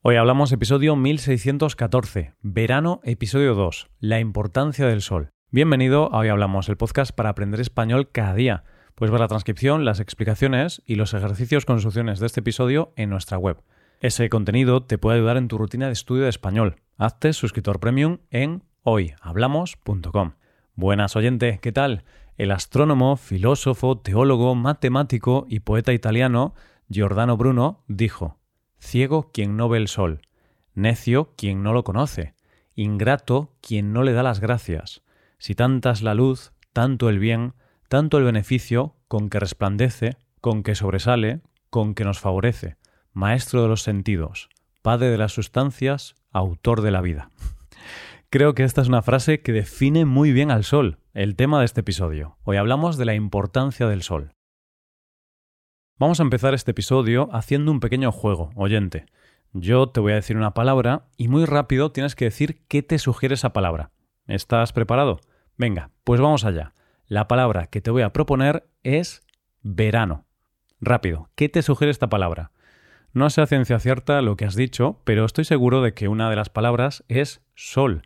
Hoy hablamos episodio 1614, verano, episodio 2, la importancia del sol. Bienvenido a Hoy Hablamos, el podcast para aprender español cada día. Puedes ver la transcripción, las explicaciones y los ejercicios con soluciones de este episodio en nuestra web. Ese contenido te puede ayudar en tu rutina de estudio de español. Hazte suscriptor premium en hoyhablamos.com. Buenas oyente, ¿qué tal? El astrónomo, filósofo, teólogo, matemático y poeta italiano Giordano Bruno dijo Ciego quien no ve el sol, necio quien no lo conoce, ingrato quien no le da las gracias. Si tanta es la luz, tanto el bien, tanto el beneficio, con que resplandece, con que sobresale, con que nos favorece, maestro de los sentidos, padre de las sustancias, autor de la vida. Creo que esta es una frase que define muy bien al sol, el tema de este episodio. Hoy hablamos de la importancia del sol. Vamos a empezar este episodio haciendo un pequeño juego, oyente. Yo te voy a decir una palabra y muy rápido tienes que decir qué te sugiere esa palabra. ¿Estás preparado? Venga, pues vamos allá. La palabra que te voy a proponer es verano. Rápido, ¿qué te sugiere esta palabra? No sé a ciencia cierta lo que has dicho, pero estoy seguro de que una de las palabras es sol.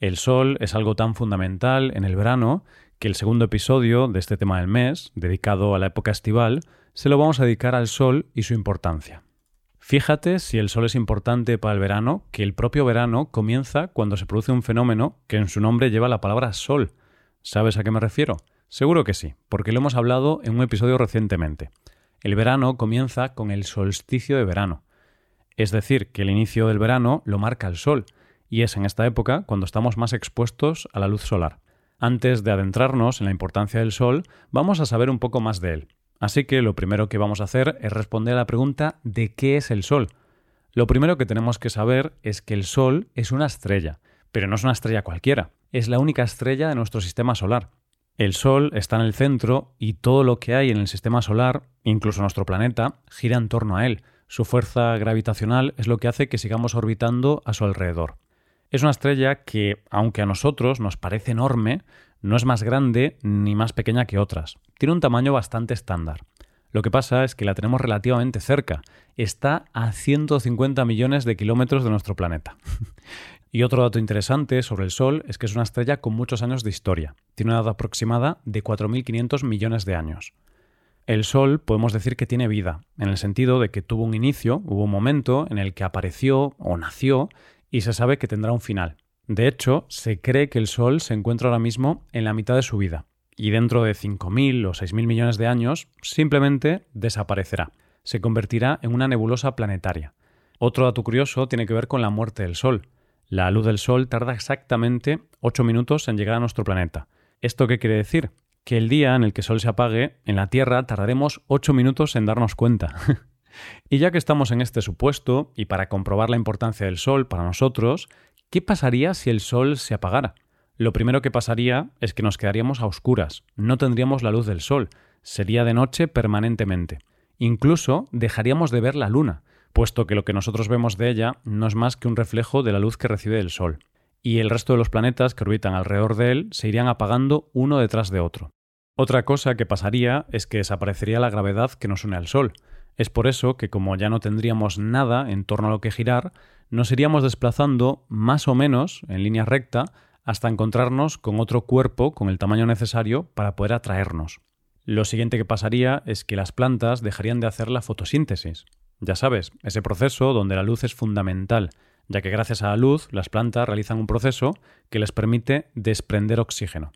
El sol es algo tan fundamental en el verano que el segundo episodio de este tema del mes, dedicado a la época estival, se lo vamos a dedicar al sol y su importancia. Fíjate si el sol es importante para el verano, que el propio verano comienza cuando se produce un fenómeno que en su nombre lleva la palabra sol. ¿Sabes a qué me refiero? Seguro que sí, porque lo hemos hablado en un episodio recientemente. El verano comienza con el solsticio de verano. Es decir, que el inicio del verano lo marca el sol, y es en esta época cuando estamos más expuestos a la luz solar. Antes de adentrarnos en la importancia del sol, vamos a saber un poco más de él. Así que lo primero que vamos a hacer es responder a la pregunta de qué es el Sol. Lo primero que tenemos que saber es que el Sol es una estrella, pero no es una estrella cualquiera, es la única estrella de nuestro sistema solar. El Sol está en el centro y todo lo que hay en el sistema solar, incluso nuestro planeta, gira en torno a él. Su fuerza gravitacional es lo que hace que sigamos orbitando a su alrededor. Es una estrella que, aunque a nosotros nos parece enorme, no es más grande ni más pequeña que otras. Tiene un tamaño bastante estándar. Lo que pasa es que la tenemos relativamente cerca. Está a 150 millones de kilómetros de nuestro planeta. y otro dato interesante sobre el Sol es que es una estrella con muchos años de historia. Tiene una edad aproximada de 4.500 millones de años. El Sol podemos decir que tiene vida, en el sentido de que tuvo un inicio, hubo un momento en el que apareció o nació y se sabe que tendrá un final. De hecho, se cree que el Sol se encuentra ahora mismo en la mitad de su vida, y dentro de 5.000 o 6.000 millones de años simplemente desaparecerá. Se convertirá en una nebulosa planetaria. Otro dato curioso tiene que ver con la muerte del Sol. La luz del Sol tarda exactamente 8 minutos en llegar a nuestro planeta. ¿Esto qué quiere decir? Que el día en el que el Sol se apague, en la Tierra tardaremos 8 minutos en darnos cuenta. y ya que estamos en este supuesto, y para comprobar la importancia del Sol para nosotros, ¿Qué pasaría si el sol se apagara? Lo primero que pasaría es que nos quedaríamos a oscuras, no tendríamos la luz del sol, sería de noche permanentemente. Incluso dejaríamos de ver la luna, puesto que lo que nosotros vemos de ella no es más que un reflejo de la luz que recibe el sol. Y el resto de los planetas que orbitan alrededor de él se irían apagando uno detrás de otro. Otra cosa que pasaría es que desaparecería la gravedad que nos une al Sol. Es por eso que como ya no tendríamos nada en torno a lo que girar, nos iríamos desplazando más o menos en línea recta hasta encontrarnos con otro cuerpo con el tamaño necesario para poder atraernos. Lo siguiente que pasaría es que las plantas dejarían de hacer la fotosíntesis. Ya sabes, ese proceso donde la luz es fundamental, ya que gracias a la luz las plantas realizan un proceso que les permite desprender oxígeno.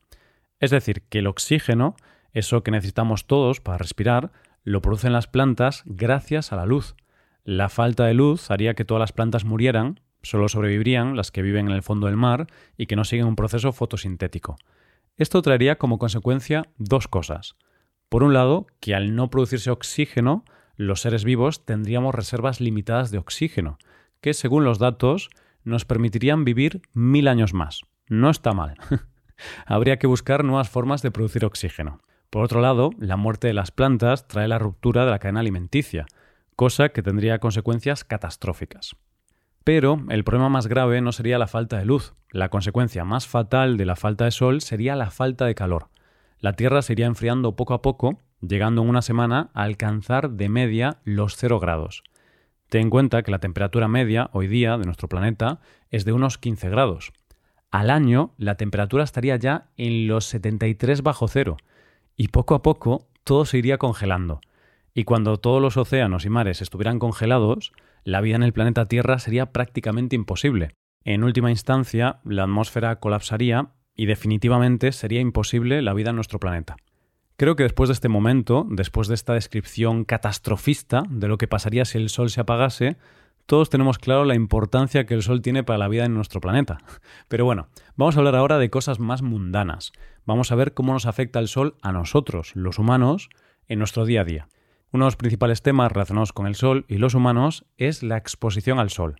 Es decir, que el oxígeno, eso que necesitamos todos para respirar, lo producen las plantas gracias a la luz. La falta de luz haría que todas las plantas murieran, solo sobrevivirían las que viven en el fondo del mar y que no siguen un proceso fotosintético. Esto traería como consecuencia dos cosas. Por un lado, que al no producirse oxígeno, los seres vivos tendríamos reservas limitadas de oxígeno, que según los datos nos permitirían vivir mil años más. No está mal. Habría que buscar nuevas formas de producir oxígeno. Por otro lado, la muerte de las plantas trae la ruptura de la cadena alimenticia, cosa que tendría consecuencias catastróficas. Pero el problema más grave no sería la falta de luz. La consecuencia más fatal de la falta de sol sería la falta de calor. La Tierra se iría enfriando poco a poco, llegando en una semana a alcanzar de media los cero grados. Ten en cuenta que la temperatura media hoy día de nuestro planeta es de unos 15 grados. Al año la temperatura estaría ya en los 73 bajo cero y poco a poco todo se iría congelando. Y cuando todos los océanos y mares estuvieran congelados, la vida en el planeta Tierra sería prácticamente imposible. En última instancia, la atmósfera colapsaría y definitivamente sería imposible la vida en nuestro planeta. Creo que después de este momento, después de esta descripción catastrofista de lo que pasaría si el Sol se apagase, todos tenemos claro la importancia que el Sol tiene para la vida en nuestro planeta. Pero bueno, vamos a hablar ahora de cosas más mundanas. Vamos a ver cómo nos afecta el Sol a nosotros, los humanos, en nuestro día a día. Uno de los principales temas relacionados con el Sol y los humanos es la exposición al Sol.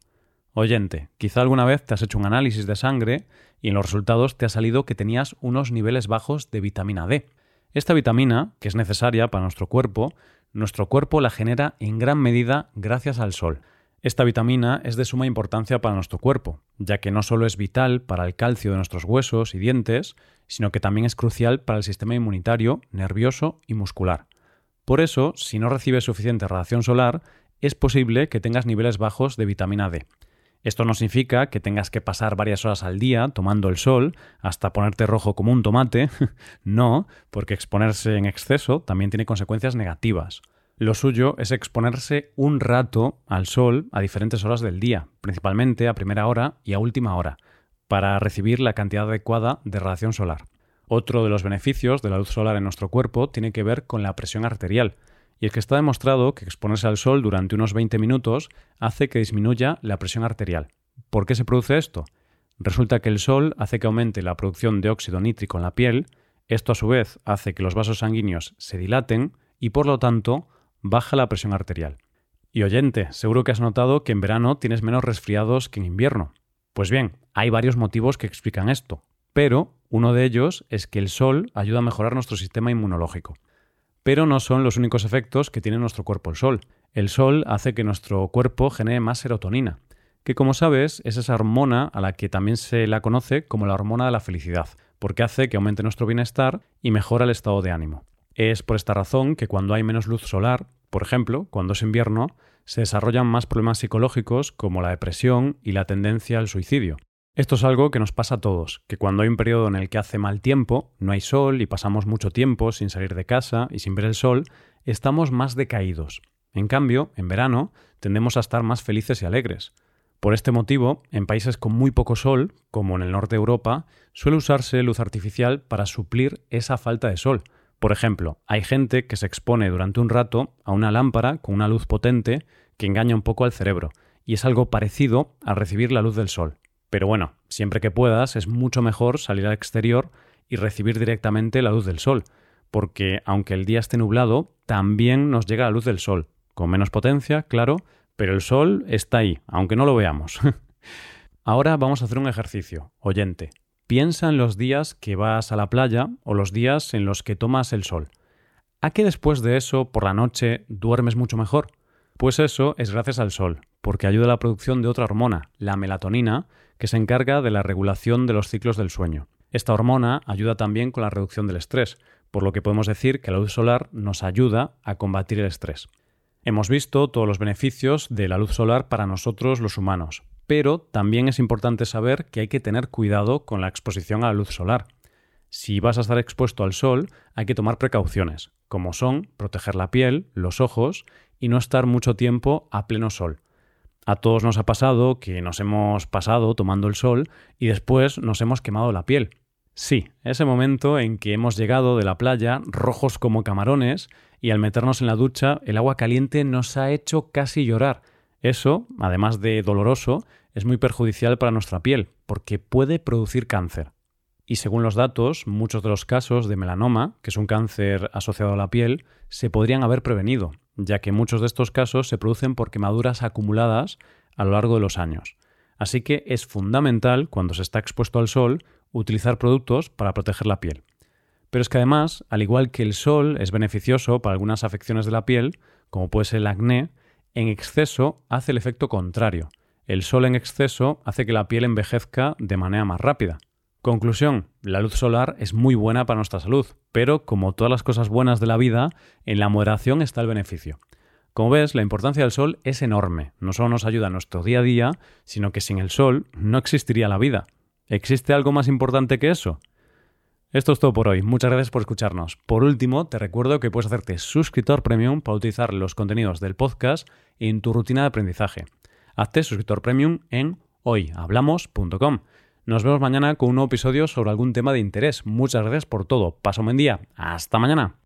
Oyente, quizá alguna vez te has hecho un análisis de sangre y en los resultados te ha salido que tenías unos niveles bajos de vitamina D. Esta vitamina, que es necesaria para nuestro cuerpo, nuestro cuerpo la genera en gran medida gracias al sol. Esta vitamina es de suma importancia para nuestro cuerpo, ya que no solo es vital para el calcio de nuestros huesos y dientes, sino que también es crucial para el sistema inmunitario, nervioso y muscular. Por eso, si no recibes suficiente radiación solar, es posible que tengas niveles bajos de vitamina D. Esto no significa que tengas que pasar varias horas al día tomando el sol hasta ponerte rojo como un tomate. no, porque exponerse en exceso también tiene consecuencias negativas. Lo suyo es exponerse un rato al sol a diferentes horas del día, principalmente a primera hora y a última hora, para recibir la cantidad adecuada de radiación solar. Otro de los beneficios de la luz solar en nuestro cuerpo tiene que ver con la presión arterial, y es que está demostrado que exponerse al sol durante unos 20 minutos hace que disminuya la presión arterial. ¿Por qué se produce esto? Resulta que el sol hace que aumente la producción de óxido nítrico en la piel, esto a su vez hace que los vasos sanguíneos se dilaten y por lo tanto baja la presión arterial. Y oyente, seguro que has notado que en verano tienes menos resfriados que en invierno. Pues bien, hay varios motivos que explican esto, pero uno de ellos es que el sol ayuda a mejorar nuestro sistema inmunológico. Pero no son los únicos efectos que tiene nuestro cuerpo el sol. El sol hace que nuestro cuerpo genere más serotonina, que como sabes es esa hormona a la que también se la conoce como la hormona de la felicidad, porque hace que aumente nuestro bienestar y mejora el estado de ánimo. Es por esta razón que cuando hay menos luz solar, por ejemplo, cuando es invierno, se desarrollan más problemas psicológicos como la depresión y la tendencia al suicidio. Esto es algo que nos pasa a todos, que cuando hay un periodo en el que hace mal tiempo, no hay sol y pasamos mucho tiempo sin salir de casa y sin ver el sol, estamos más decaídos. En cambio, en verano tendemos a estar más felices y alegres. Por este motivo, en países con muy poco sol, como en el norte de Europa, suele usarse luz artificial para suplir esa falta de sol. Por ejemplo, hay gente que se expone durante un rato a una lámpara con una luz potente que engaña un poco al cerebro, y es algo parecido a recibir la luz del sol. Pero bueno, siempre que puedas es mucho mejor salir al exterior y recibir directamente la luz del sol, porque aunque el día esté nublado, también nos llega la luz del sol, con menos potencia, claro, pero el sol está ahí, aunque no lo veamos. Ahora vamos a hacer un ejercicio. Oyente, piensa en los días que vas a la playa o los días en los que tomas el sol. ¿A qué después de eso, por la noche, duermes mucho mejor? Pues eso es gracias al sol, porque ayuda a la producción de otra hormona, la melatonina, que se encarga de la regulación de los ciclos del sueño. Esta hormona ayuda también con la reducción del estrés, por lo que podemos decir que la luz solar nos ayuda a combatir el estrés. Hemos visto todos los beneficios de la luz solar para nosotros los humanos, pero también es importante saber que hay que tener cuidado con la exposición a la luz solar. Si vas a estar expuesto al sol, hay que tomar precauciones, como son proteger la piel, los ojos y no estar mucho tiempo a pleno sol. A todos nos ha pasado que nos hemos pasado tomando el sol y después nos hemos quemado la piel. Sí, ese momento en que hemos llegado de la playa rojos como camarones y al meternos en la ducha el agua caliente nos ha hecho casi llorar. Eso, además de doloroso, es muy perjudicial para nuestra piel porque puede producir cáncer. Y según los datos, muchos de los casos de melanoma, que es un cáncer asociado a la piel, se podrían haber prevenido, ya que muchos de estos casos se producen por quemaduras acumuladas a lo largo de los años. Así que es fundamental, cuando se está expuesto al sol, utilizar productos para proteger la piel. Pero es que además, al igual que el sol es beneficioso para algunas afecciones de la piel, como puede ser el acné, en exceso hace el efecto contrario. El sol en exceso hace que la piel envejezca de manera más rápida. Conclusión, la luz solar es muy buena para nuestra salud, pero como todas las cosas buenas de la vida, en la moderación está el beneficio. Como ves, la importancia del sol es enorme. No solo nos ayuda a nuestro día a día, sino que sin el sol no existiría la vida. ¿Existe algo más importante que eso? Esto es todo por hoy. Muchas gracias por escucharnos. Por último, te recuerdo que puedes hacerte suscriptor premium para utilizar los contenidos del podcast en tu rutina de aprendizaje. Hazte suscriptor premium en hoyhablamos.com. Nos vemos mañana con un nuevo episodio sobre algún tema de interés. Muchas gracias por todo. Paso un buen día. Hasta mañana.